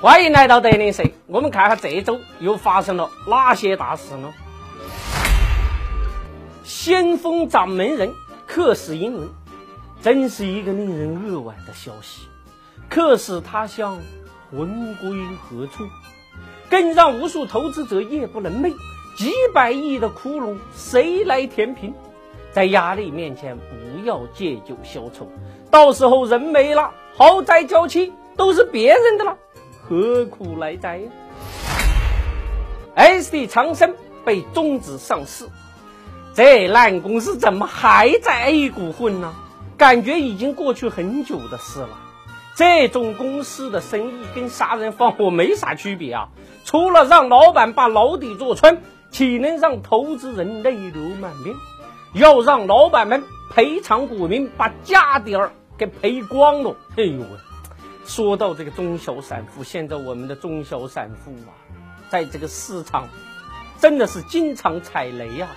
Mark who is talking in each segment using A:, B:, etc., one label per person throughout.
A: 欢迎来到德林社，我们看看这周又发生了哪些大事呢？先锋掌门人克死英文，真是一个令人扼腕的消息。客死他乡魂归何处？更让无数投资者夜不能寐。几百亿的窟窿，谁来填平？在压力面前，不要借酒消愁，到时候人没了，豪宅娇妻都是别人的了。何苦来哉？SD 长生被终止上市，这烂公司怎么还在 A 股混呢？感觉已经过去很久的事了。这种公司的生意跟杀人放火没啥区别啊，除了让老板把牢底坐穿，岂能让投资人泪流满面？要让老板们赔偿股民，把家底儿给赔光了。哎呦喂！说到这个中小散户，现在我们的中小散户啊，在这个市场真的是经常踩雷呀，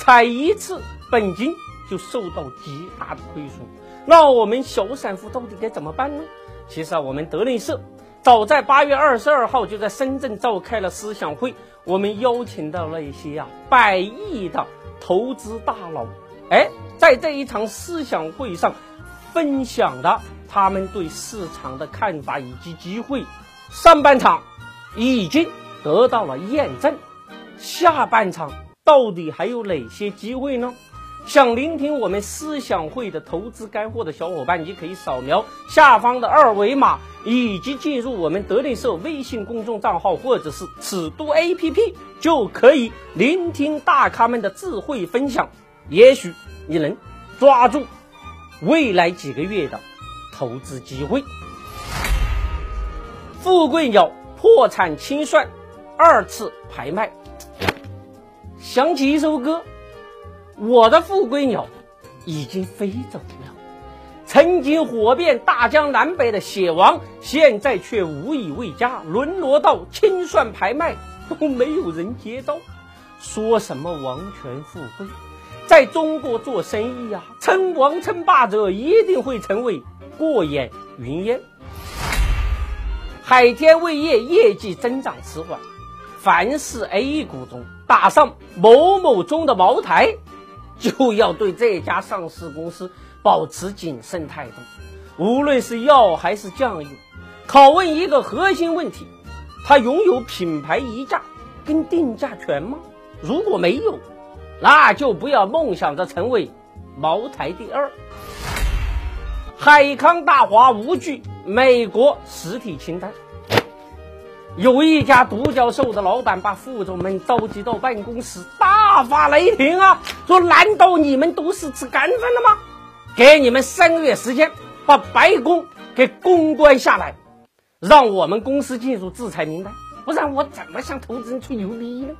A: 踩一次本金就受到极大的亏损。那我们小散户到底该怎么办呢？其实啊，我们德林社早在八月二十二号就在深圳召开了思想会，我们邀请到了一些啊百亿的投资大佬，哎，在这一场思想会上分享的。他们对市场的看法以及机会，上半场已经得到了验证，下半场到底还有哪些机会呢？想聆听我们思想会的投资干货的小伙伴，你可以扫描下方的二维码，以及进入我们德林社微信公众账号或者是尺度 APP，就可以聆听大咖们的智慧分享。也许你能抓住未来几个月的。投资机会，富贵鸟破产清算，二次拍卖。想起一首歌，我的富贵鸟已经飞走了。曾经火遍大江南北的血王，现在却无以为家，沦落到清算拍卖都没有人接到。说什么王权富贵，在中国做生意呀，称王称霸者一定会成为。过眼云烟，海天味业业绩增长迟缓，凡是 A 股中打上某某中的茅台，就要对这家上市公司保持谨慎态度。无论是药还是酱油，拷问一个核心问题：它拥有品牌溢价跟定价权吗？如果没有，那就不要梦想着成为茅台第二。海康大华无惧美国实体清单，有一家独角兽的老板把副总们召集到办公室，大发雷霆啊！说难道你们都是吃干饭的吗？给你们三个月时间，把白宫给公关下来，让我们公司进入制裁名单，不然我怎么向投资人吹牛逼呢？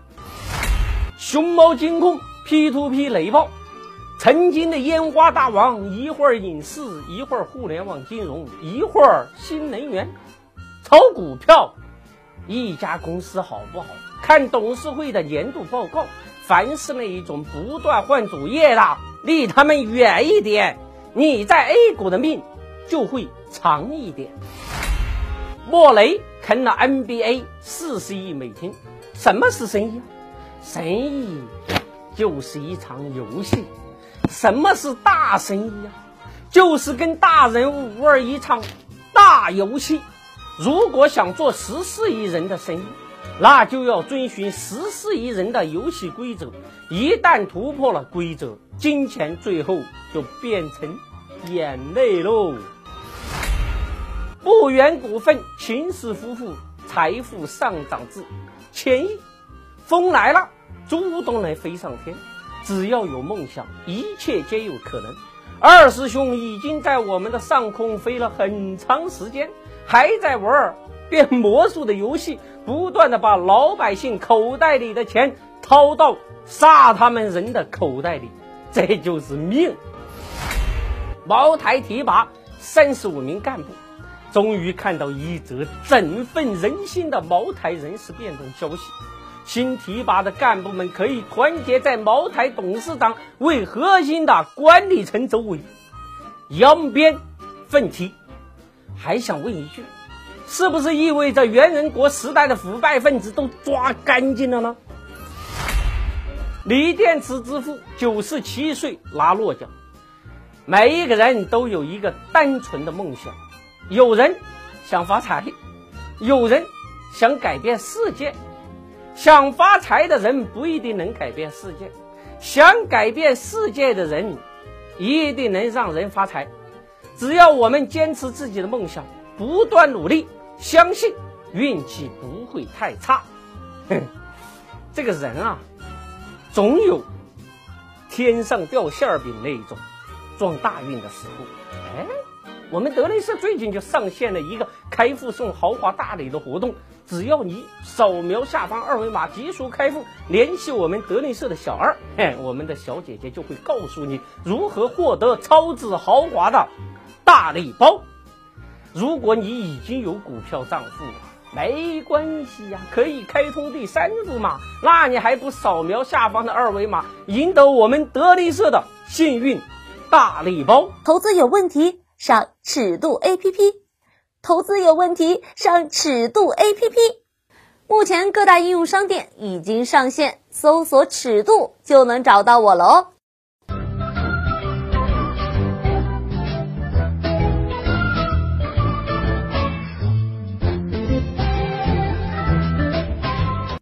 A: 熊猫金控 P to P 雷暴。曾经的烟花大王，一会儿影视，一会儿互联网金融，一会儿新能源，炒股票。一家公司好不好，看董事会的年度报告。凡是那一种不断换主业的，离他们远一点，你在 A 股的命就会长一点。莫雷坑了 NBA 四十亿美金，什么是生意？生意就是一场游戏。什么是大生意啊？就是跟大人物玩一场大游戏。如果想做十四亿人的生意，那就要遵循十四亿人的游戏规则。一旦突破了规则，金钱最后就变成眼泪喽。不远股份秦氏夫妇财富上涨至千亿，风来了，猪都能飞上天。只要有梦想，一切皆有可能。二师兄已经在我们的上空飞了很长时间，还在玩变魔术的游戏，不断的把老百姓口袋里的钱掏到杀他们人的口袋里，这就是命。茅台提拔三十五名干部，终于看到一则振奋人心的茅台人事变动消息。新提拔的干部们可以团结在茅台董事长为核心的管理层周围，扬鞭奋蹄。还想问一句：是不是意味着袁仁国时代的腐败分子都抓干净了呢？锂电池之父九十七岁拿诺奖。每一个人都有一个单纯的梦想，有人想发财，有人想改变世界。想发财的人不一定能改变世界，想改变世界的人一定能让人发财。只要我们坚持自己的梦想，不断努力，相信运气不会太差。这个人啊，总有天上掉馅儿饼那一种。撞大运的时候，哎，我们德雷社最近就上线了一个开户送豪华大礼的活动，只要你扫描下方二维码急速开户，联系我们德雷社的小二，嘿，我们的小姐姐就会告诉你如何获得超值豪华的大礼包。如果你已经有股票账户，没关系呀，可以开通第三步嘛，那你还不扫描下方的二维码，赢得我们德力社的幸运？大礼包，
B: 投资有问题上尺度 A P P，投资有问题上尺度 A P P，目前各大应用商店已经上线，搜索尺度就能找到我了哦。